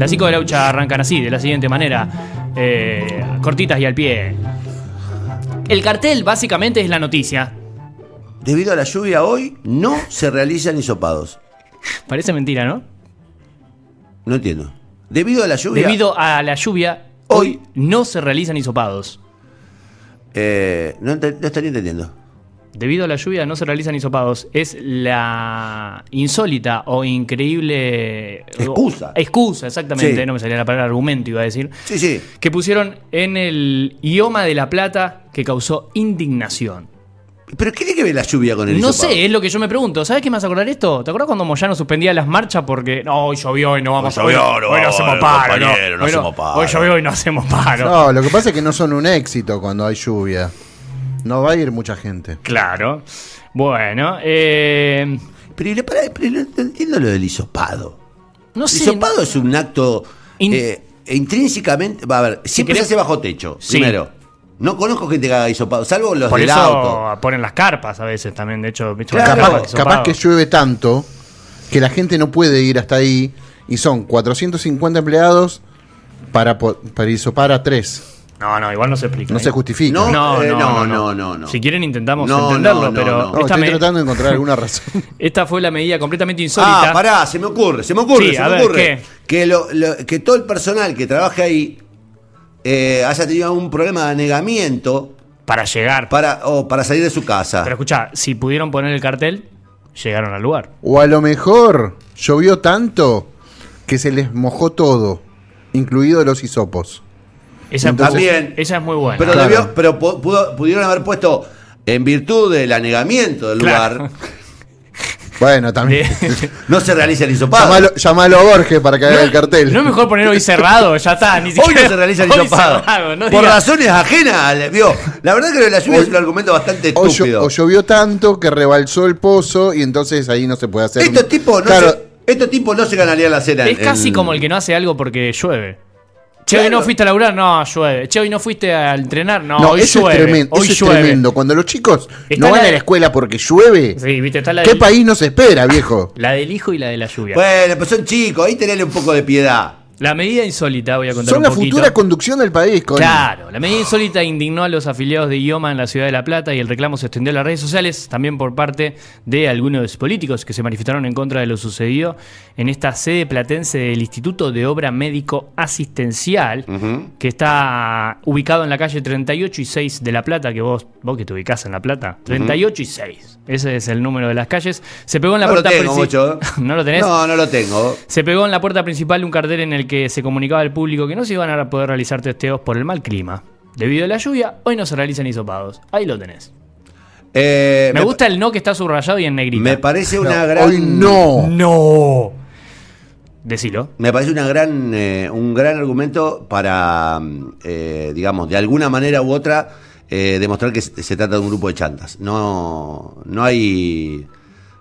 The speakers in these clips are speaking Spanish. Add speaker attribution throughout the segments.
Speaker 1: Las 5 de Laucha arrancan así, de la siguiente manera. eh, cortitas y al pie. El cartel básicamente es la noticia.
Speaker 2: Debido a la lluvia hoy, no se realizan hisopados.
Speaker 1: Parece mentira, ¿no?
Speaker 2: No entiendo. Debido a la lluvia.
Speaker 1: Debido a la lluvia, hoy no se realizan hisopados.
Speaker 2: Eh, no, no estaría entendiendo.
Speaker 1: Debido a la lluvia no se realizan hisopados. Es la insólita o increíble
Speaker 2: Excusa.
Speaker 1: Excusa, exactamente.
Speaker 2: Sí.
Speaker 1: No me salía la palabra argumento, iba a decir.
Speaker 2: Sí, sí.
Speaker 1: Que pusieron en el idioma de La Plata que causó indignación.
Speaker 2: ¿Pero qué tiene que ver la lluvia con el
Speaker 1: No
Speaker 2: hisopado?
Speaker 1: sé, es lo que yo me pregunto. ¿Sabes qué me hace acordar esto? ¿Te acuerdas cuando Moyano suspendía las marchas porque no, hoy llovió y no vamos
Speaker 2: Hoy llovió,
Speaker 1: hoy,
Speaker 2: no,
Speaker 1: hoy no hacemos
Speaker 2: no,
Speaker 1: paro? No,
Speaker 2: no
Speaker 1: hoy,
Speaker 2: hacemos paro.
Speaker 1: hoy llovió y no hacemos paro.
Speaker 3: No, lo que pasa es que no son un éxito cuando hay lluvia. No va a ir mucha gente.
Speaker 1: Claro. Bueno, eh,
Speaker 2: Pero, no no entiendo lo del hisopado.
Speaker 1: no
Speaker 2: El
Speaker 1: sé.
Speaker 2: hisopado es un acto
Speaker 1: In-
Speaker 2: eh, intrínsecamente. Va a ver, siempre
Speaker 1: querés-
Speaker 2: se hace bajo techo.
Speaker 1: Sí.
Speaker 2: Primero. No conozco gente que haga hisopado, salvo los
Speaker 1: Por
Speaker 2: del
Speaker 1: eso
Speaker 2: auto.
Speaker 1: ponen las carpas a veces también. De hecho,
Speaker 3: Capaz, que llueve tanto que la gente no puede ir hasta ahí y son 450 empleados para, po- para hisopar a tres.
Speaker 1: No, no, igual no se explica.
Speaker 3: No
Speaker 1: ¿eh?
Speaker 3: se justifica.
Speaker 2: No,
Speaker 1: No,
Speaker 2: eh,
Speaker 1: no,
Speaker 2: no,
Speaker 1: no,
Speaker 2: no, no, no.
Speaker 1: Si quieren intentamos
Speaker 2: No,
Speaker 1: entenderlo,
Speaker 2: no, no,
Speaker 1: pero
Speaker 2: no.
Speaker 3: No,
Speaker 1: esta,
Speaker 3: estoy
Speaker 1: me-
Speaker 3: tratando de encontrar alguna razón.
Speaker 1: esta fue la medida completamente insólita.
Speaker 2: Ah, pará, se me ocurre, se me ocurre,
Speaker 1: Sí,
Speaker 2: se
Speaker 1: a
Speaker 2: me
Speaker 1: ver,
Speaker 2: ocurre.
Speaker 1: ¿qué?
Speaker 2: Que, lo- lo- que todo el personal que trabaja ahí eh, haya tenido algún problema de anegamiento
Speaker 1: Para llegar.
Speaker 2: para, o para salir de su casa.
Speaker 1: Pero escucha, si pudieron poner el cartel, llegaron al lugar.
Speaker 3: O a lo mejor llovió tanto que se les mojó todo, incluido los hisopos.
Speaker 1: Esa,
Speaker 3: Entonces-
Speaker 2: También.
Speaker 1: esa es muy buena.
Speaker 2: pero
Speaker 3: Claro.
Speaker 2: debió- pero pudo- pudieron haber puesto, en virtud del anegamiento del
Speaker 1: Claro.
Speaker 2: lugar,
Speaker 3: Bueno, también.
Speaker 2: no se realiza el hisopado.
Speaker 3: llamalo, llamalo a Borges para que haga el cartel.
Speaker 1: ¿No es mejor poner hoy cerrado? Ya está, ni
Speaker 2: Hoy
Speaker 1: siquiera.
Speaker 2: no se realiza el
Speaker 1: hoy
Speaker 2: hisopado.
Speaker 1: cerrado, no
Speaker 2: por
Speaker 1: digas-
Speaker 2: razones ajenas. vio, La verdad que lo de la lluvia es un argumento bastante
Speaker 3: O, llo-
Speaker 2: estúpido.
Speaker 3: o llovió tanto que rebalsó el pozo y entonces ahí no se puede hacer.
Speaker 2: estos
Speaker 3: un-
Speaker 2: tipos no,
Speaker 3: Claro,
Speaker 2: se, estos tipos no se ganarían la cena.
Speaker 1: Es
Speaker 2: en-
Speaker 1: casi
Speaker 2: en-
Speaker 1: como el que no hace algo porque llueve. Che, hoy no fuiste a laburar, no, llueve. Che, hoy no fuiste a entrenar, no,
Speaker 3: no,
Speaker 1: hoy
Speaker 3: eso
Speaker 1: llueve.
Speaker 3: es tremendo.
Speaker 1: hoy
Speaker 3: eso es tremendo. Cuando los chicos
Speaker 1: Está
Speaker 3: no van
Speaker 1: la-
Speaker 3: a la escuela porque llueve,
Speaker 1: Sí, viste, está la
Speaker 3: ¿qué
Speaker 1: del,
Speaker 3: país nos espera, viejo?
Speaker 1: la del hijo y la de la lluvia.
Speaker 2: Bueno, pues son chicos, ahí tenés un poco de piedad.
Speaker 1: La medida insólita, voy a contar
Speaker 3: Son
Speaker 1: un
Speaker 3: la
Speaker 1: poquito.
Speaker 3: futura conducción del país, Connie.
Speaker 1: Claro, la medida insólita indignó a los afiliados de IOMA en la ciudad de La Plata y el reclamo se extendió a las redes sociales, también por parte de algunos políticos que se manifestaron en contra de lo sucedido en esta sede platense del Instituto de Obra Médico Asistencial, que está ubicado en la calle 38 y 6 de La Plata, que vos, vos que te ubicás en La Plata, 38 y 6, ese es el número de las calles. Se pegó en la
Speaker 2: no
Speaker 1: puerta
Speaker 2: tengo,
Speaker 1: princi-
Speaker 2: mucho.
Speaker 1: ¿No lo tenés?
Speaker 2: No, no lo tengo.
Speaker 1: Se pegó en la puerta principal un cartel en el que se comunicaba al público que no se iban a poder realizar testeos por el mal clima. Debido a la lluvia, hoy no se realizan hisopados. Ahí lo tenés.
Speaker 2: Eh,
Speaker 1: Me gusta el no que está subrayado y en negrita.
Speaker 2: Me parece una
Speaker 3: No,
Speaker 2: gran.
Speaker 3: Hoy no.
Speaker 1: ¡No! Decilo.
Speaker 2: Me parece una gran, eh, un gran argumento para, eh, digamos, de alguna manera u otra, eh, demostrar que se, se trata de un grupo de chantas. No, no hay,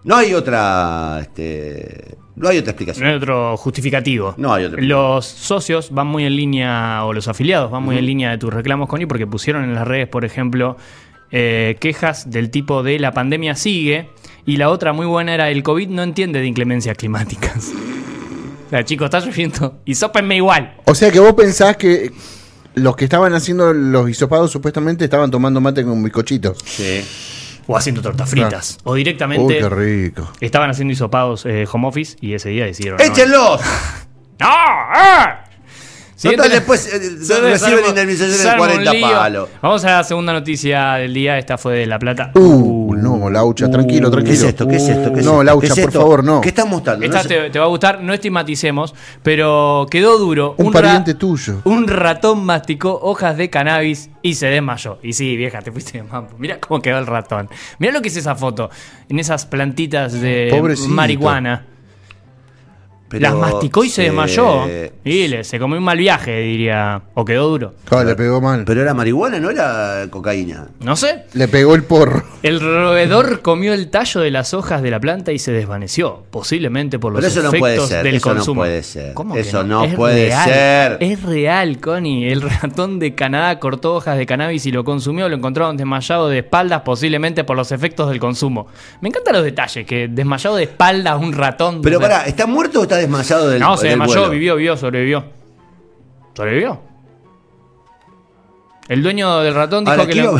Speaker 2: no hay otra, este, no hay otra
Speaker 1: No
Speaker 2: explicación.
Speaker 1: hay otro justificativo.
Speaker 2: No hay otro.
Speaker 1: Los socios van muy en línea, o los afiliados van muy en línea de tus reclamos, Connie, porque pusieron en las redes, por ejemplo, eh, quejas del tipo de la pandemia sigue. Y la otra muy buena era el COVID no entiende de inclemencias climáticas. O sea, chicos, está lloviendo. Y sópenme igual.
Speaker 3: O sea que vos pensás que los que estaban haciendo los hisopados supuestamente estaban tomando mate con bizcochitos.
Speaker 2: Sí.
Speaker 1: O haciendo tortas fritas. O
Speaker 3: Uy,
Speaker 1: directamente
Speaker 3: qué rico.
Speaker 1: estaban haciendo hisopados eh, home office y ese día decidieron.
Speaker 2: ¡Échenlos!
Speaker 1: ¡No! ¡Ah!
Speaker 2: Total, después eh, reciben indemnización de
Speaker 1: arma un
Speaker 2: 40
Speaker 1: lío.
Speaker 2: palos.
Speaker 1: Vamos a la segunda noticia del día. Esta fue de La Plata.
Speaker 3: Uh, no, Laucha, tranquilo,
Speaker 2: ¿Qué
Speaker 3: tranquilo.
Speaker 2: es esto? ¿Qué es esto? ¿Qué es
Speaker 3: no,
Speaker 2: esto?
Speaker 3: Laucha,
Speaker 2: ¿Qué es
Speaker 3: por favor, no.
Speaker 2: ¿Qué están mostrando?
Speaker 1: Esta
Speaker 2: No sé-
Speaker 1: te, te va a gustar, no estigmaticemos, pero quedó duro.
Speaker 3: Un pariente tuyo.
Speaker 1: Un ratón masticó hojas de cannabis y se desmayó. Y sí, vieja, te fuiste de mambo. Mira cómo quedó el ratón. Mira lo que es esa foto. En esas plantitas de
Speaker 3: Pobrecito.
Speaker 1: marihuana.
Speaker 2: Pero,
Speaker 1: Las masticó y se
Speaker 2: eh,
Speaker 1: desmayó. Y le, se comió un mal viaje, diría. O quedó duro.
Speaker 3: Claro, le pegó mal.
Speaker 2: Pero era marihuana, no era cocaína.
Speaker 1: No sé.
Speaker 3: Le pegó el porro.
Speaker 1: El roedor comió el tallo de las hojas de la planta y se desvaneció, posiblemente por los
Speaker 2: Pero eso no
Speaker 1: efectos
Speaker 2: puede ser,
Speaker 1: del
Speaker 2: eso no puede ser,
Speaker 1: ¿Cómo que
Speaker 2: eso no
Speaker 1: Es
Speaker 2: puede
Speaker 1: real,
Speaker 2: ser.
Speaker 1: Es real, Connie. El ratón de Canadá cortó hojas de cannabis y lo consumió. Lo encontraron desmayado de espaldas, posiblemente por los efectos del consumo. Me encantan los detalles, que desmayado de espaldas un ratón.
Speaker 2: Pero
Speaker 1: o sea,
Speaker 2: pará, ¿está muerto o está desmayado del
Speaker 1: No, se
Speaker 2: del
Speaker 1: desmayó,
Speaker 2: vuelo.
Speaker 1: vivió, vivió, sobrevivió. ¿Sobrevivió? El dueño del ratón dijo
Speaker 2: Ahora,
Speaker 1: que
Speaker 2: quiero,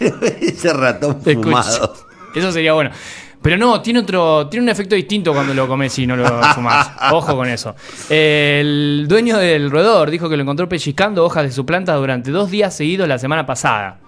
Speaker 2: ese ratón fumado.
Speaker 1: Eso sería bueno. Pero no, tiene otro, tiene un efecto distinto cuando lo comes y no lo fumas. Ojo con eso. El dueño del roedor dijo que lo encontró pellizcando hojas de su planta durante dos días seguidos la semana pasada.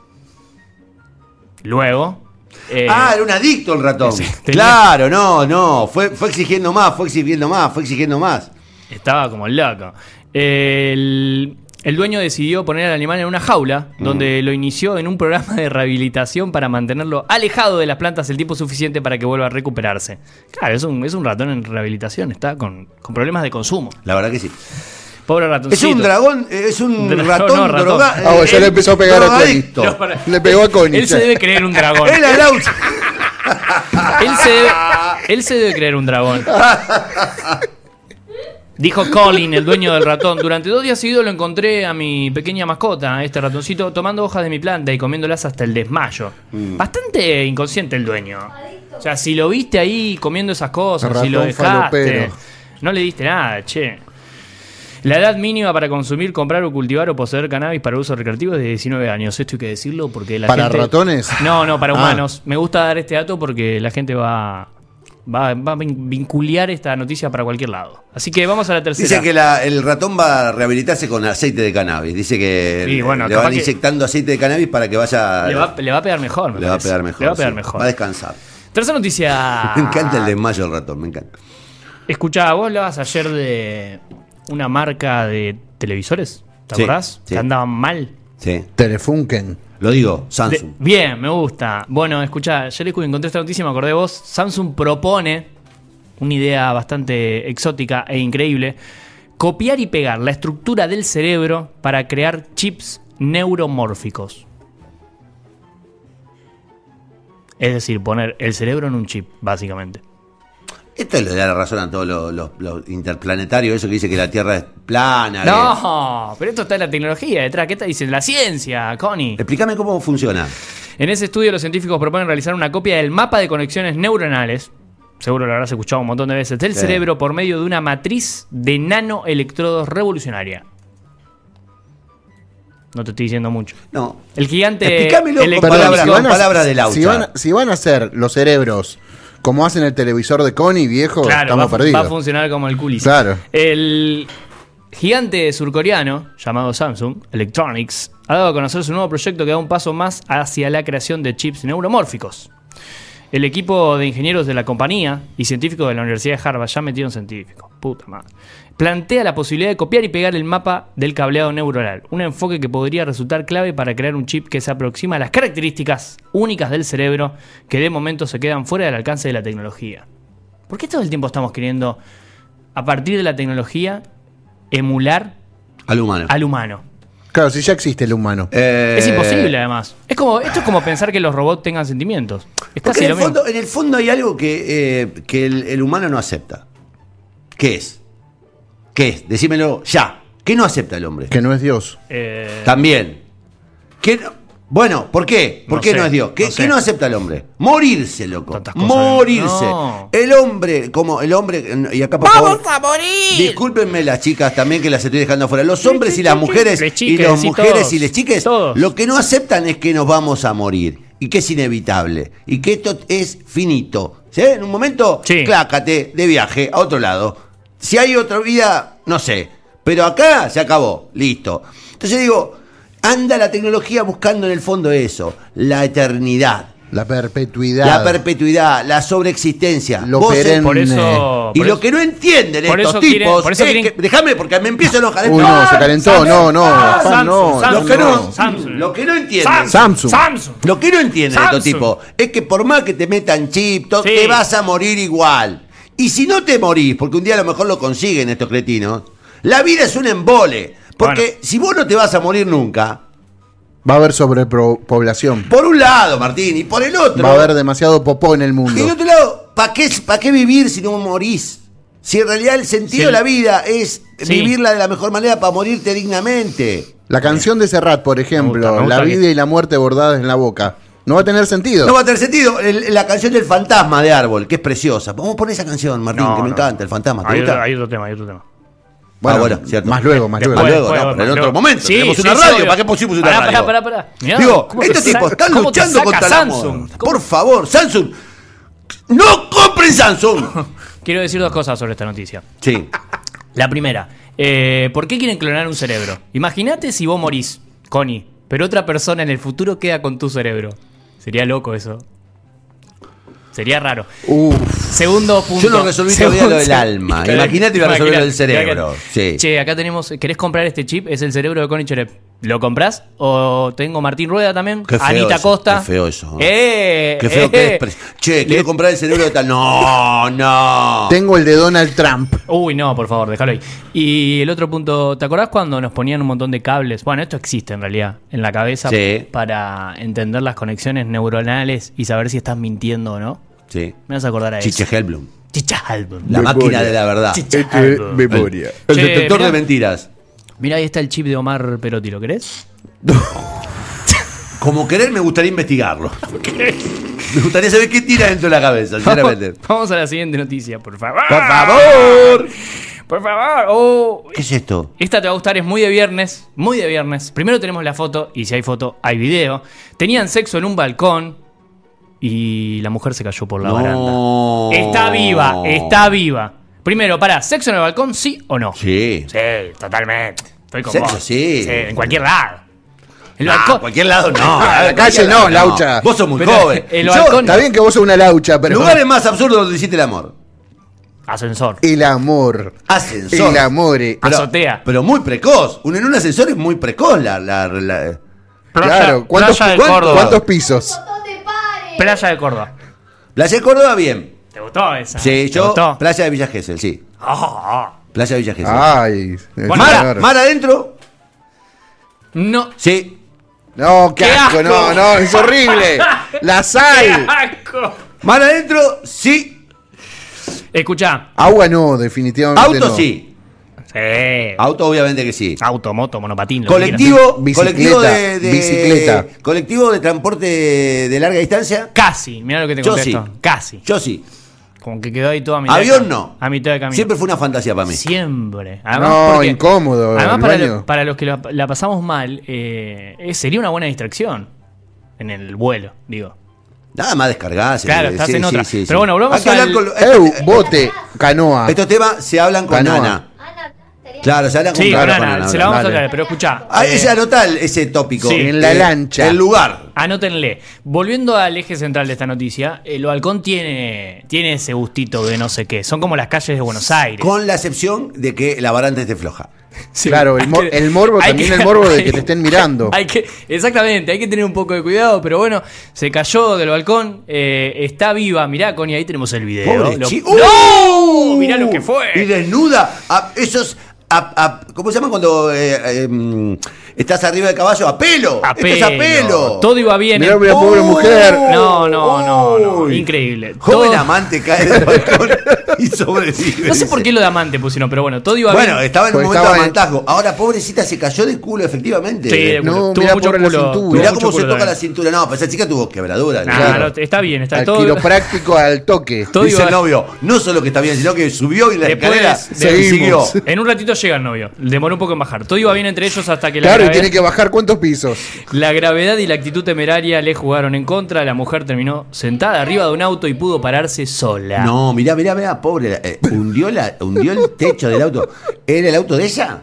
Speaker 1: Luego. Eh,
Speaker 2: Ah, era un adicto el ratón.
Speaker 1: Tenía-
Speaker 2: Claro, no, no. Fue, fue exigiendo más, fue exigiendo más, fue exigiendo más.
Speaker 1: Estaba como loco. El, el dueño decidió poner al animal en una jaula, donde lo inició en un programa de rehabilitación para mantenerlo alejado de las plantas el tiempo suficiente para que vuelva a recuperarse. Claro, es un, es un ratón en rehabilitación, está con, con problemas de consumo.
Speaker 2: La verdad que sí.
Speaker 1: Pobre
Speaker 2: Es
Speaker 1: ratoncito.
Speaker 2: un dragón, es un
Speaker 1: Dragón,
Speaker 2: ratón,
Speaker 1: no, ratón.
Speaker 2: droga-
Speaker 3: Ah, bueno, ya
Speaker 2: eh,
Speaker 3: le empezó a pegar a Connie.
Speaker 2: drogadicto.
Speaker 1: No, para-
Speaker 3: Le pegó a Connie.
Speaker 1: Él se debe creer un dragón.
Speaker 2: Es laucha.
Speaker 1: Él se debe, él se debe creer un dragón. Dijo Colin, el dueño del ratón. Durante dos días seguidos lo encontré a mi pequeña mascota, este ratoncito, tomando hojas de mi planta y comiéndolas hasta el desmayo.
Speaker 2: Mm.
Speaker 1: Bastante inconsciente el dueño. O sea, si lo viste ahí comiendo esas cosas, si lo
Speaker 3: Ratón
Speaker 1: dejaste,
Speaker 3: falopero.
Speaker 1: no le diste nada, che. La edad mínima para consumir, comprar o cultivar o poseer cannabis para uso recreativo es de 19 años. Esto hay que decirlo porque la
Speaker 3: ¿Para
Speaker 1: gente...
Speaker 3: ratones?
Speaker 1: No, no, para
Speaker 3: Ah.
Speaker 1: humanos. Me gusta dar este dato porque la gente va, va, va a vin- vincular esta noticia para cualquier lado. Así que vamos a la tercera.
Speaker 2: Dice que la- el ratón va a rehabilitarse con aceite de cannabis. Dice que
Speaker 1: Sí, bueno,
Speaker 2: le van inyectando aceite de cannabis para que vaya.
Speaker 1: le, va, le va a pegar mejor. me
Speaker 2: le va a pegar mejor.
Speaker 1: Le va a pegar
Speaker 2: sí.
Speaker 1: mejor.
Speaker 2: Va a descansar.
Speaker 1: Tercera noticia.
Speaker 2: Me encanta el desmayo del ratón, me encanta.
Speaker 1: Escuchá, vos hablabas ayer de una marca de televisores. ¿Te
Speaker 2: Sí,
Speaker 1: acordás?
Speaker 2: sí.
Speaker 1: Que andaban mal.
Speaker 2: Sí.
Speaker 3: Telefunken.
Speaker 2: Lo digo,
Speaker 1: De-
Speaker 2: Samsung.
Speaker 1: bien, me gusta. Bueno, escuchá, ayer encontré esta noticia y me acordé de vos. Samsung propone una idea bastante exótica e increíble. Copiar y pegar la estructura del cerebro para crear chips neuromórficos. Es decir, poner el cerebro en un chip, básicamente.
Speaker 2: Esto le da la razón a todos los, los- los interplanetarios, eso que dice que la Tierra es plana.
Speaker 1: No, pero esto está en la tecnología detrás. ¿Qué está diciendo? La ciencia, Connie.
Speaker 2: Explícame cómo funciona.
Speaker 1: En ese estudio los científicos proponen realizar una copia del mapa de conexiones neuronales, seguro lo habrás escuchado un montón de veces, del
Speaker 2: Sí.
Speaker 1: cerebro por medio de una matriz de nanoelectrodos revolucionaria. No te estoy diciendo mucho.
Speaker 2: No.
Speaker 1: El gigante
Speaker 2: Explícamelo con palabras-
Speaker 3: si van a-
Speaker 2: palabras de Laucha.
Speaker 3: Si van, a- si van a hacer los cerebros como hacen el televisor de Connie, viejo,
Speaker 1: Claro, va,
Speaker 3: estamos
Speaker 1: a fu-
Speaker 3: perdidos.
Speaker 1: va a funcionar como el culis.
Speaker 3: Claro.
Speaker 1: El gigante surcoreano, llamado Samsung Electronics, ha dado a conocer su nuevo proyecto que da un paso más hacia la creación de chips neuromórficos. El equipo de ingenieros de la compañía y científicos de la Universidad de Harvard, ya metieron científicos, puta madre, plantea la posibilidad de copiar y pegar el mapa del cableado neuronal, un enfoque que podría resultar clave para crear un chip que se aproxima a las características únicas del cerebro que de momento se quedan fuera del alcance de la tecnología. ¿Por qué todo el tiempo estamos queriendo, a partir de la tecnología, emular
Speaker 2: Al humano.
Speaker 1: al humano?
Speaker 3: Claro, si ya existe el humano.
Speaker 2: Eh,
Speaker 1: Es imposible, además. Es como, esto es como pensar que los robots tengan sentimientos. Es
Speaker 2: Porque
Speaker 1: casi
Speaker 2: en
Speaker 1: lo
Speaker 2: el,
Speaker 1: mismo.
Speaker 2: fondo, en el fondo hay algo que, eh, que el, el humano no acepta. ¿Qué es? ¿Qué es? Decímelo ya. ¿Qué no acepta el hombre?
Speaker 3: Que no es Dios.
Speaker 1: Eh,
Speaker 2: También. ¿Qué no- Bueno, ¿por qué? ¿Por
Speaker 1: No
Speaker 2: qué
Speaker 1: sé,
Speaker 2: no es Dios? ¿Qué
Speaker 1: no
Speaker 2: no,
Speaker 1: sé.
Speaker 2: ¿Qué no acepta el hombre? Morirse, loco. Morirse.
Speaker 1: No.
Speaker 2: El hombre, como el hombre, y acá por favor. Discúlpenme las chicas también que las estoy dejando afuera. Los hombres y las mujeres
Speaker 1: Les
Speaker 2: y las mujeres y les chiques,
Speaker 1: Todos.
Speaker 2: lo que no aceptan es que nos vamos a morir y que es inevitable y que esto es finito. ¿Sí? En un momento,
Speaker 1: Sí.
Speaker 2: clácate de viaje a otro lado. Si hay otra vida, no sé. Pero acá se acabó, listo. Entonces digo, anda la tecnología buscando en el fondo eso, la eternidad,
Speaker 3: La perpetuidad.
Speaker 2: la perpetuidad, la sobreexistencia.
Speaker 3: Lo
Speaker 2: Vos-
Speaker 3: perenne.
Speaker 1: por eso.
Speaker 2: y
Speaker 1: por
Speaker 2: lo
Speaker 1: eso-
Speaker 2: que no entienden
Speaker 1: por
Speaker 2: estos
Speaker 1: eso quieren-
Speaker 2: tipos
Speaker 1: por eso
Speaker 2: es
Speaker 1: quieren-
Speaker 2: que- déjame porque me empiezo a enojar.
Speaker 3: Uy, no, se calentó.
Speaker 1: Samsung.
Speaker 3: No, no. Juan, no.
Speaker 1: Samsung,
Speaker 2: lo que no,
Speaker 1: Samsung, Samsung.
Speaker 2: lo que no entienden.
Speaker 3: Samsung.
Speaker 1: Samsung.
Speaker 2: Lo que no entienden estos
Speaker 1: Samsung.
Speaker 2: tipos es que por más que te metan chip,
Speaker 1: Sí.
Speaker 2: te vas a morir igual. Y si no te morís, porque un día a lo mejor lo consiguen estos cretinos, la vida es un embole. Porque
Speaker 1: Bueno.
Speaker 2: si vos no te vas a morir nunca,
Speaker 3: Va a haber sobrepoblación.
Speaker 2: por un lado, Martín, y por el otro.
Speaker 3: Va a haber demasiado popó en el
Speaker 2: Y del
Speaker 3: mundo.
Speaker 2: otro lado, ¿para qué, pa' qué vivir si no morís? Si en realidad el sentido
Speaker 1: Sí.
Speaker 2: de la vida es
Speaker 1: Sí.
Speaker 2: vivirla de la mejor manera para morirte dignamente.
Speaker 3: La canción de Serrat, por ejemplo,
Speaker 1: Me gusta, me gusta
Speaker 3: La
Speaker 1: que-
Speaker 3: vida y la muerte bordadas en la boca. No va a tener sentido.
Speaker 2: No va a tener sentido. El- la canción del fantasma de Árbol, que es preciosa. Vamos a poner esa canción, Martín,
Speaker 1: No,
Speaker 2: que me
Speaker 1: no.
Speaker 2: encanta, el fantasma. ¿Te
Speaker 1: Hay
Speaker 2: gusta?
Speaker 1: otro, hay otro tema, hay otro tema.
Speaker 3: Bueno,
Speaker 2: Ah, bueno, cierto.
Speaker 3: más luego, más
Speaker 1: Después,
Speaker 3: luego.
Speaker 2: luego,
Speaker 1: después,
Speaker 2: no, pero en otro momento.
Speaker 1: Sí,
Speaker 2: Tenemos
Speaker 1: sí,
Speaker 2: una
Speaker 1: sí,
Speaker 2: radio.
Speaker 1: obvio.
Speaker 2: ¿Para qué pusimos una
Speaker 1: Pará,
Speaker 2: radio?
Speaker 1: Pará, pará, pará. Mirá,
Speaker 2: Digo,
Speaker 1: ¿cómo te
Speaker 2: estos tipos están luchando contra la
Speaker 1: Samsung?
Speaker 2: moda.
Speaker 1: ¿Cómo-
Speaker 2: Por favor, Samsung. ¡No compren Samsung!
Speaker 1: Quiero decir dos cosas sobre esta noticia.
Speaker 2: Sí.
Speaker 1: La primera, eh, ¿por qué quieren clonar un cerebro? Imagínate si vos morís, Connie, pero otra persona en el futuro queda con tu cerebro. Sería loco eso. Sería raro.
Speaker 3: Uf.
Speaker 1: Segundo punto.
Speaker 2: Yo no resolví todavía lo del alma. Imagínate iba a resolver lo del cerebro. Sí.
Speaker 1: Che, acá tenemos. ¿Querés comprar este chip? Es el cerebro de Connie Cherep. ¿Lo comprás? O tengo Martín Rueda también.
Speaker 2: Qué feo
Speaker 1: Anita
Speaker 2: eso,
Speaker 1: Costa.
Speaker 2: qué feo eso.
Speaker 1: ¡Eh!
Speaker 2: Qué feo
Speaker 1: eh.
Speaker 2: que es. pre- Che, quiero comprar el cerebro de tal. No, no.
Speaker 3: Tengo el de Donald Trump.
Speaker 1: Uy, no, por favor, déjalo ahí. Y el otro punto, ¿te acordás cuando nos ponían un montón de cables? Bueno, esto existe en realidad, en la cabeza,
Speaker 2: Sí.
Speaker 1: para entender las conexiones neuronales y saber si estás mintiendo o no.
Speaker 2: Sí.
Speaker 1: Me vas a acordar a eso.
Speaker 2: Chiche Hellblum.
Speaker 1: Chicha Album.
Speaker 2: La
Speaker 3: Memoria.
Speaker 2: máquina de la verdad.
Speaker 1: Chicha
Speaker 3: Este,
Speaker 1: Album.
Speaker 3: memoria.
Speaker 2: El
Speaker 1: Che,
Speaker 2: detector
Speaker 1: mirá.
Speaker 2: de mentiras.
Speaker 1: Mira, ahí está el chip de Omar Perotti, ¿lo querés?
Speaker 2: Como querer, me gustaría investigarlo. Me gustaría saber qué tira dentro de la cabeza, sinceramente.
Speaker 1: Vamos a la siguiente noticia, por favor.
Speaker 2: Por favor.
Speaker 1: Por favor. Oh.
Speaker 2: ¿Qué es esto?
Speaker 1: Esta te va a gustar, es muy de viernes, muy de viernes. Primero tenemos la foto, y si hay foto, hay video. Tenían sexo en un balcón y la mujer se cayó por la
Speaker 2: No.
Speaker 1: baranda. Está viva, está viva. Primero, para, ¿sexo en el balcón, sí o no?
Speaker 2: Sí.
Speaker 1: Sí, totalmente. Estoy con
Speaker 2: Sexo,
Speaker 1: vos.
Speaker 2: sí.
Speaker 1: En cualquier lado. El
Speaker 2: Ah,
Speaker 1: balcón.
Speaker 2: cualquier lado no.
Speaker 3: A la
Speaker 2: En
Speaker 3: calle no,
Speaker 2: lado
Speaker 3: Laucha.
Speaker 2: Vos sos muy
Speaker 1: Pero
Speaker 2: joven.
Speaker 1: el
Speaker 2: Yo-
Speaker 1: balcón-
Speaker 3: Está bien que vos sos una laucha, pero.
Speaker 2: Lugares más absurdos donde hiciste el amor.
Speaker 1: Ascensor.
Speaker 3: El amor.
Speaker 2: Ascensor.
Speaker 3: El amor. eh.
Speaker 2: Pero-
Speaker 1: Azotea.
Speaker 2: Pero muy precoz. Un, en un ascensor es muy precoz la. la- la-
Speaker 3: Claro. ¿Cuántos,
Speaker 1: Playa de
Speaker 3: cuántos-
Speaker 1: Córdoba.
Speaker 3: cuántos pisos?
Speaker 1: Playa de Córdoba.
Speaker 2: Playa de Córdoba, bien.
Speaker 1: ¿Te gustó esa?
Speaker 2: Sí,
Speaker 1: ¿Te
Speaker 2: yo.
Speaker 1: gustó?
Speaker 2: Playa de Villa Gesell, sí.
Speaker 1: Ah.
Speaker 2: Playa de Villa Gesell.
Speaker 3: Ay.
Speaker 1: Bueno,
Speaker 2: mar, adentro,
Speaker 1: No.
Speaker 2: sí.
Speaker 3: No, qué,
Speaker 1: ¡Qué
Speaker 3: asco,
Speaker 1: asco!
Speaker 3: no, no, es horrible. La
Speaker 1: ¡Qué
Speaker 3: sal.
Speaker 1: asco!
Speaker 2: Mar adentro, sí.
Speaker 1: Escuchá.
Speaker 3: Agua no, definitivamente.
Speaker 2: Auto,
Speaker 3: no.
Speaker 2: sí.
Speaker 1: Sí.
Speaker 2: Auto, obviamente que sí.
Speaker 1: Auto, moto, monopatín. lo que quieras.
Speaker 2: Colectivo,
Speaker 3: Bicicleta,
Speaker 2: colectivo de, de-
Speaker 3: bicicleta.
Speaker 2: colectivo de transporte de larga distancia.
Speaker 1: Casi. Mira lo que te
Speaker 2: Yo sí.
Speaker 1: contesto. Casi.
Speaker 2: Yo sí.
Speaker 1: Como que quedó ahí todo a mitad. de
Speaker 2: Avión no.
Speaker 1: A mitad de camino.
Speaker 2: Siempre fue una fantasía para mí.
Speaker 1: Siempre.
Speaker 3: No, incómodo,
Speaker 1: Además, para, lo- para los que la, la pasamos mal, eh, eh, sería una buena distracción. En el vuelo, digo.
Speaker 2: Nada más descargarse.
Speaker 1: Claro,
Speaker 2: sí,
Speaker 1: estás
Speaker 2: sí,
Speaker 1: en otra.
Speaker 2: sí, sí.
Speaker 1: Pero bueno, volvamos
Speaker 2: hablar
Speaker 1: al-
Speaker 2: con-
Speaker 3: Eu,
Speaker 2: estos-
Speaker 3: bote, canoa.
Speaker 2: Estos temas se hablan con
Speaker 3: Canoa.
Speaker 2: Ana. Claro, se
Speaker 1: Sí, Ana,
Speaker 2: Ana,
Speaker 1: se la vamos
Speaker 2: dale.
Speaker 1: a traer, pero escuchá.
Speaker 2: Ah,
Speaker 1: eh,
Speaker 2: ese anotá ese tópico.
Speaker 1: Sí.
Speaker 3: En la lancha.
Speaker 2: El lugar.
Speaker 1: Anótenle. Volviendo al eje central de esta noticia, el balcón tiene, tiene ese gustito de no sé qué. Son como las calles de Buenos Aires.
Speaker 2: Con la excepción de que la baranda esté floja.
Speaker 1: Sí.
Speaker 3: Claro, el
Speaker 1: Hay
Speaker 3: mor-
Speaker 1: que-
Speaker 3: el morbo, también
Speaker 1: que-
Speaker 3: el morbo de que te estén mirando.
Speaker 1: Hay que, exactamente, hay que tener un poco de cuidado, pero bueno, se cayó del balcón, eh, está viva, mirá, Connie, ahí tenemos el video.
Speaker 2: Pobre
Speaker 1: Lo-
Speaker 2: chi-
Speaker 1: ¡No!
Speaker 2: ¡Uh!
Speaker 1: Mirá lo que fue.
Speaker 2: Y desnuda. a esos. A- a- ¿Cómo se llama cuando eh, eh, mm, estás arriba del caballo? A pelo.
Speaker 1: A
Speaker 2: Esto es a pelo.
Speaker 1: Todo iba bien.
Speaker 3: Mirá, mirá, pobre mujer.
Speaker 1: No, no, no, no, increíble.
Speaker 2: Joven
Speaker 1: Todo-
Speaker 2: amante cae del balcón y sobrevive.
Speaker 1: No sé
Speaker 2: dice.
Speaker 1: por qué lo de amante pusieron, pero bueno, todo iba
Speaker 2: Bueno,
Speaker 1: bien.
Speaker 2: estaba en un
Speaker 3: Pues
Speaker 2: momento de amantajo. Ahora, pobrecita, se cayó de culo, efectivamente.
Speaker 1: Sí, de culo.
Speaker 3: No,
Speaker 1: Tuvo
Speaker 3: mirá,
Speaker 1: mucho
Speaker 3: pobre la
Speaker 1: culo,
Speaker 3: cintura.
Speaker 2: Mirá
Speaker 1: mucho
Speaker 2: cómo se
Speaker 1: culo
Speaker 2: toca la
Speaker 1: también.
Speaker 2: cintura. No, pues esa chica tuvo quebradura.
Speaker 1: Nah,
Speaker 2: claro.
Speaker 1: no, está bien, está
Speaker 3: Al
Speaker 1: todo.
Speaker 3: quiropráctico al toque.
Speaker 1: todo
Speaker 2: Dice
Speaker 1: iba-
Speaker 2: el novio, no solo que está bien, sino que subió y la
Speaker 1: Después
Speaker 2: escalera
Speaker 1: de-
Speaker 2: siguió.
Speaker 1: En un ratito llega el novio. Demoró un poco en bajar. Todo iba bien entre ellos hasta que la,
Speaker 3: Claro, y tiene que bajar cuántos pisos.
Speaker 1: la gravedad y la actitud temeraria le jugaron en contra. La mujer terminó sentada arriba de un auto y pudo pararse sola.
Speaker 2: No, mirá, mirá, mirá, pobre. eh, hundió, la, hundió el techo del auto. ¿Era el auto de ella?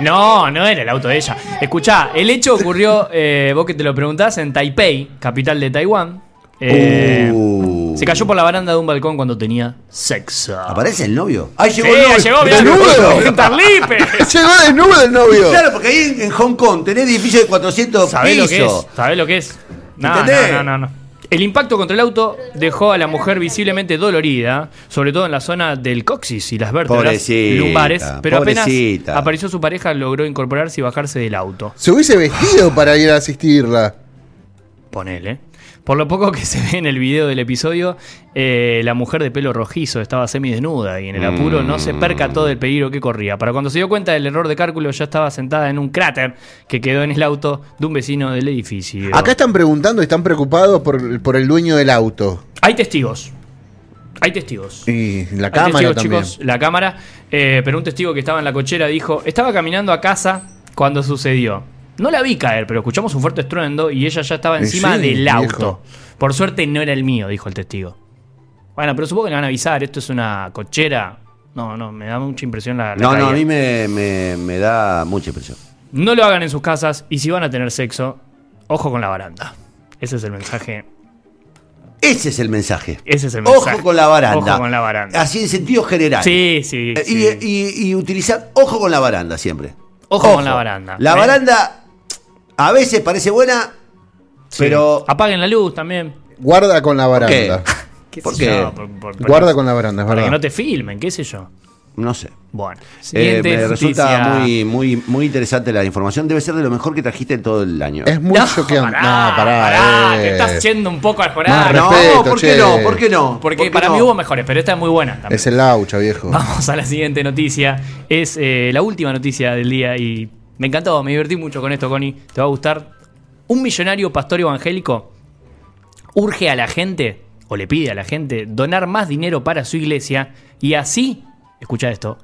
Speaker 1: No, no era el auto de ella. Escuchá, el hecho ocurrió, eh, vos que te lo preguntás, en Taipei, capital de Taiwán. Eh,
Speaker 2: Uh.
Speaker 1: Se cayó por la baranda de un balcón cuando tenía sexo.
Speaker 2: ¿Aparece el novio? ¡Ay,
Speaker 1: Sí,
Speaker 2: llegó el novio!
Speaker 1: llegó, mirá,
Speaker 3: ¡Desnudo! Llegó desnudo el novio.
Speaker 2: Claro, porque ahí en, Hong Kong tenés edificios de 400
Speaker 1: ¿Sabés lo que es? ¿Sabés lo que es? No,
Speaker 2: ¿Entendés?
Speaker 1: no, no, no, no. El impacto contra el auto dejó a la mujer visiblemente dolorida, sobre todo en la zona del coxis y las vértebras
Speaker 2: Pobrecita,
Speaker 1: lumbares, pero
Speaker 2: pobrecita.
Speaker 1: apenas apareció su pareja logró incorporarse y bajarse del auto.
Speaker 3: Se hubiese vestido para ir a asistirla.
Speaker 1: Ponele. Por lo poco que se ve en el video del episodio, eh, la mujer de pelo rojizo estaba semidesnuda y en el apuro no se percató del peligro que corría. Para cuando se dio cuenta del error de cálculo, ya estaba sentada en un cráter que quedó en el auto de un vecino del edificio.
Speaker 3: Acá están preguntando, están preocupados por, por el dueño del auto.
Speaker 1: Hay testigos. Hay testigos.
Speaker 3: Y la
Speaker 1: Hay
Speaker 3: cámara
Speaker 1: testigos,
Speaker 3: también.
Speaker 1: chicos, la cámara. eh, pero un testigo que estaba en la cochera dijo: Estaba caminando a casa cuando sucedió. No la vi caer, pero escuchamos un fuerte estruendo y ella ya estaba
Speaker 3: Y
Speaker 1: encima
Speaker 3: sí,
Speaker 1: del
Speaker 3: viejo.
Speaker 1: auto. Por suerte no era el mío, dijo el testigo. Bueno, pero supongo que le van a avisar. Esto es una cochera. No, no, me da mucha impresión la. la
Speaker 2: No, no, a mí me, me- me da mucha impresión.
Speaker 1: No lo hagan en sus casas y si van a tener sexo, ojo con la baranda. Ese es el mensaje.
Speaker 2: Ese es el mensaje.
Speaker 1: Ese es el mensaje.
Speaker 2: Ojo con la baranda.
Speaker 1: Ojo con la baranda.
Speaker 2: Así en sentido general.
Speaker 1: Sí, sí.
Speaker 2: Eh,
Speaker 1: sí.
Speaker 2: Y, y- utilizar ojo con la baranda siempre.
Speaker 1: Ojo con la baranda.
Speaker 2: La
Speaker 1: ¿Eh?
Speaker 2: baranda a veces parece buena,
Speaker 1: Sí.
Speaker 2: pero
Speaker 1: Apaguen la luz también.
Speaker 3: Guarda con la baranda.
Speaker 1: ¿Qué
Speaker 2: ¿Por qué?
Speaker 1: yo? Por- por- por-
Speaker 3: Guarda con la baranda, es
Speaker 1: Para que
Speaker 3: verdad.
Speaker 1: no te filmen, qué sé yo.
Speaker 2: no sé.
Speaker 1: Bueno,
Speaker 2: Eh, me resulta muy, muy, muy interesante la información. Debe ser de lo mejor que trajiste en todo el año.
Speaker 3: Es muy
Speaker 1: No,
Speaker 3: choqueante.
Speaker 1: pará,
Speaker 3: no, pará.
Speaker 1: pará,
Speaker 3: eh.
Speaker 1: te estás yendo un poco al jorar.
Speaker 2: no,
Speaker 3: respeto,
Speaker 2: ¿por qué
Speaker 3: che.
Speaker 2: no? ¿Por qué no?
Speaker 1: Porque
Speaker 2: ¿Por qué
Speaker 1: para
Speaker 2: no?
Speaker 1: mí hubo mejores, pero esta es muy buena también.
Speaker 3: Es el laucha, viejo.
Speaker 1: Vamos a la siguiente noticia. Es eh, la última noticia del día y me encantó, me divertí mucho con esto, Connie. Te va a gustar. Un millonario pastor evangélico urge a la gente, o le pide a la gente, donar más dinero para su iglesia y así, escucha esto,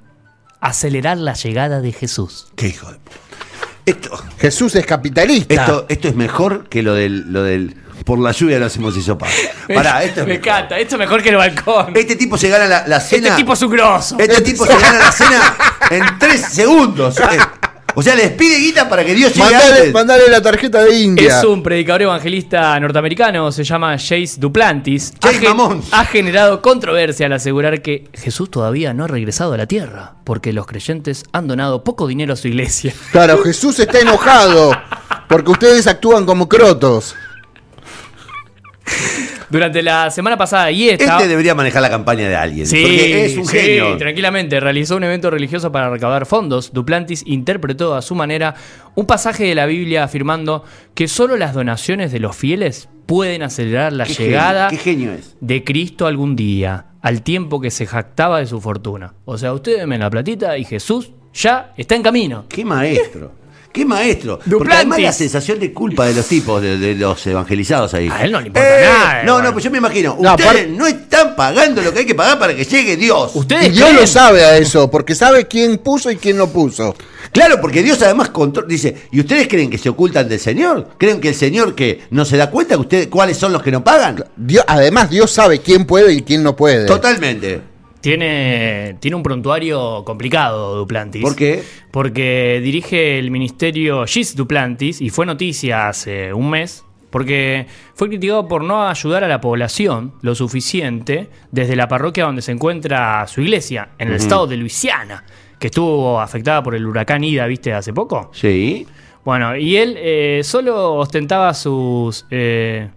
Speaker 1: acelerar la llegada de Jesús.
Speaker 2: Qué hijo de... Esto,
Speaker 3: Jesús es capitalista.
Speaker 2: esto, esto es mejor que lo del, lo del por la lluvia lo hacemos hisopar. Pará, esto es
Speaker 1: me
Speaker 2: mejor.
Speaker 1: encanta, esto es mejor que el balcón.
Speaker 2: Este tipo se gana la, la cena.
Speaker 1: Este tipo es un grosso.
Speaker 2: Este tipo se gana la cena en tres segundos. O sea, les pide guita para que Dios llegue
Speaker 3: Mandale,
Speaker 2: antes.
Speaker 3: mandale la tarjeta de India.
Speaker 1: Es un predicador evangelista norteamericano, se llama Chase Duplantis.
Speaker 2: Chase
Speaker 1: ha, gen-
Speaker 2: Mamón.
Speaker 1: ha generado controversia al asegurar que Jesús todavía no ha regresado a la tierra, porque los creyentes han donado poco dinero a su iglesia.
Speaker 3: Claro, Jesús está enojado porque ustedes actúan como crotos.
Speaker 1: Durante la semana pasada y esta...
Speaker 2: Este debería manejar la campaña de alguien.
Speaker 1: Sí,
Speaker 2: porque es un
Speaker 1: sí,
Speaker 2: genio.
Speaker 1: tranquilamente. Realizó un evento religioso para recaudar fondos. Duplantis interpretó a su manera un pasaje de la Biblia afirmando que solo las donaciones de los fieles pueden acelerar la
Speaker 2: Qué
Speaker 1: llegada
Speaker 2: genio, qué genio es.
Speaker 1: de Cristo algún día, al tiempo que se jactaba de su fortuna. O sea, ustedes denme la platita y Jesús ya está en camino.
Speaker 2: Qué maestro. Qué maestro. Porque además la sensación de culpa de los tipos, de, de los evangelizados ahí.
Speaker 1: A él no le importa
Speaker 2: Eh,
Speaker 1: nada,
Speaker 2: No, no, pues yo me imagino.
Speaker 3: No,
Speaker 2: ustedes no están pagando lo que hay que pagar para que llegue Dios.
Speaker 1: Ustedes
Speaker 3: Y Dios
Speaker 1: creen-
Speaker 3: lo sabe a eso, porque sabe quién puso y quién no puso.
Speaker 2: Claro, porque Dios además contro- dice, ¿y ustedes creen que se ocultan del Señor? ¿Creen que el Señor que no se da cuenta que ustedes cuáles son los que no pagan?
Speaker 3: Dios, además, Dios sabe quién puede y quién no puede.
Speaker 2: Totalmente.
Speaker 1: Tiene, tiene un prontuario complicado, Duplantis.
Speaker 2: ¿Por qué?
Speaker 1: Porque dirige el ministerio Gis Duplantis y fue noticia hace un mes. Porque fue criticado por no ayudar a la población lo suficiente desde la parroquia donde se encuentra su iglesia, en el estado de Luisiana, que estuvo afectada por el huracán Ida, ¿viste? Hace poco.
Speaker 2: Sí.
Speaker 1: Bueno, y él eh, solo ostentaba sus eh,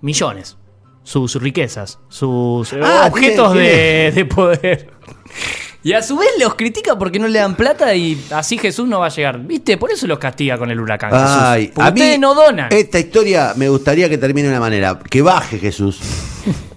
Speaker 1: millones, sus riquezas, sus eh,
Speaker 2: Ah,
Speaker 1: objetos
Speaker 2: tiene-
Speaker 1: de, de poder. Y a su vez los critica porque no le dan plata y así Jesús no va a llegar. ¿Viste? Por eso los castiga con el huracán.
Speaker 2: Ay,
Speaker 1: Jesús. Porque
Speaker 2: a mí
Speaker 1: ustedes no donan.
Speaker 2: Esta historia me gustaría que termine de una manera. Que baje Jesús.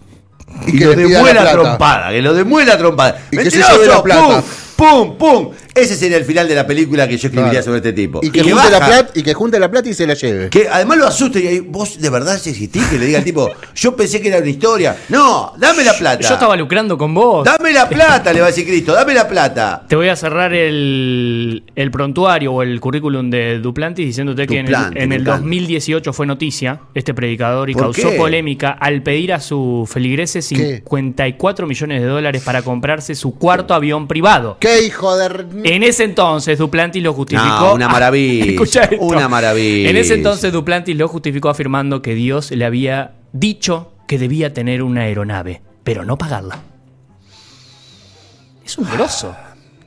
Speaker 3: Y
Speaker 2: Y,
Speaker 3: que
Speaker 2: lo demuela trompada, que lo demuela trompada.
Speaker 3: Y que se
Speaker 2: ¡Mentiroso!
Speaker 3: lleve la plata.
Speaker 2: ¡Pum! ¡Pum! ¡Pum! Ese sería el final de la película que yo escribiría
Speaker 3: Claro.
Speaker 2: sobre este tipo.
Speaker 3: Y que, junte la plata, y que junte la plata y se la lleve.
Speaker 2: Que además lo asuste y ahí, vos de verdad existís, que le diga al tipo, yo pensé que era una historia. No, dame la plata.
Speaker 1: Yo estaba lucrando con vos.
Speaker 2: Dame la plata, le va a decir Cristo, dame la plata.
Speaker 1: Te voy a cerrar el, el prontuario o el currículum de Duplantis diciéndote que en el,
Speaker 2: Duplantis,
Speaker 1: en
Speaker 2: me
Speaker 1: el
Speaker 2: encanta.
Speaker 1: 2018 fue noticia este predicador y
Speaker 2: ¿Por
Speaker 1: causó
Speaker 2: qué?
Speaker 1: polémica al pedir a sus feligreses
Speaker 3: ¿Qué?
Speaker 1: 54 millones de dólares para comprarse su cuarto avión privado.
Speaker 3: ¿Qué hijo de...
Speaker 1: En ese entonces Duplantis lo justificó.
Speaker 2: No, una maravilla,
Speaker 1: Escucha esto.
Speaker 2: una maravilla.
Speaker 1: En ese entonces Duplantis lo justificó afirmando que Dios le había dicho que debía tener una aeronave, pero no pagarla. Es un grosso.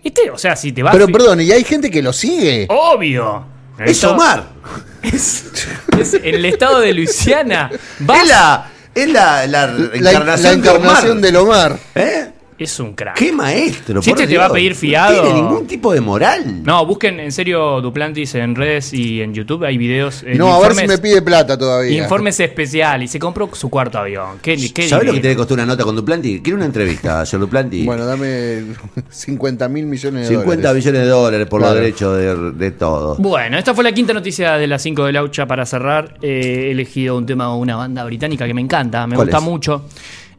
Speaker 1: Este, o sea, si te vas.
Speaker 3: Pero perdón, y hay gente que lo sigue.
Speaker 1: Obvio.
Speaker 2: Es
Speaker 1: estado-
Speaker 2: Omar.
Speaker 1: Es, es en el estado de Luisiana. Vas-
Speaker 2: Es la, es la, la
Speaker 3: La,
Speaker 2: encarnación,
Speaker 3: la encarnación
Speaker 2: de
Speaker 3: del Omar.
Speaker 2: Omar. ¿Eh?
Speaker 1: Es un crack.
Speaker 2: ¡Qué maestro!
Speaker 1: Si este te va a pedir fiado-
Speaker 2: No tiene ningún tipo de moral.
Speaker 1: No, busquen en serio Duplantis en redes y en YouTube. Hay videos. eh,
Speaker 3: No, a ver si me pide plata todavía.
Speaker 1: Informes especiales. Y se compró su cuarto avión. Qué, qué
Speaker 2: ¿Sabes lo que te costó una nota con Duplanti? Quiero una entrevista, señor Duplanti.
Speaker 3: Bueno, dame 50 mil millones de
Speaker 2: 50
Speaker 3: dólares.
Speaker 2: millones de dólares por
Speaker 3: Claro.
Speaker 2: los derechos de, de todo.
Speaker 1: Bueno, esta fue la quinta noticia de las 5 de Laucha para cerrar. Eh, he elegido un tema de una banda británica que me encanta, me
Speaker 2: ¿Cuál
Speaker 1: gusta
Speaker 2: es?
Speaker 1: mucho.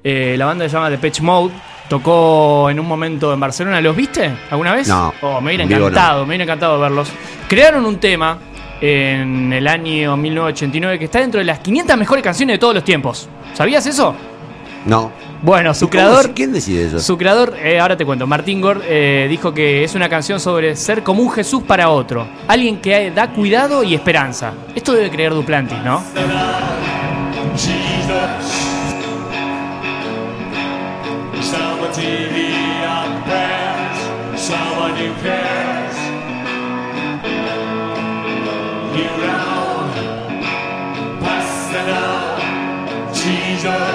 Speaker 1: Eh, la banda se llama The Patch Mode. Tocó en un momento en Barcelona. ¿Los viste alguna vez?
Speaker 2: No,
Speaker 1: Oh, me hubiera
Speaker 2: no.
Speaker 1: encantado, me hubiera encantado verlos. Crearon un tema en el año 1989 que está dentro de las 500 mejores canciones de todos los tiempos. ¿Sabías eso?
Speaker 2: No.
Speaker 1: Bueno, su
Speaker 2: ¿Cómo
Speaker 1: creador.
Speaker 2: ¿Quién decide eso?
Speaker 1: Su creador, eh, ahora te cuento, Martín Gord eh, dijo que es una canción sobre ser como un Jesús para otro. Alguien que da cuidado y esperanza. Esto debe creer Duplantis, ¿no?
Speaker 4: Somebody on prayers, someone who cares. You round, personal, Jesus.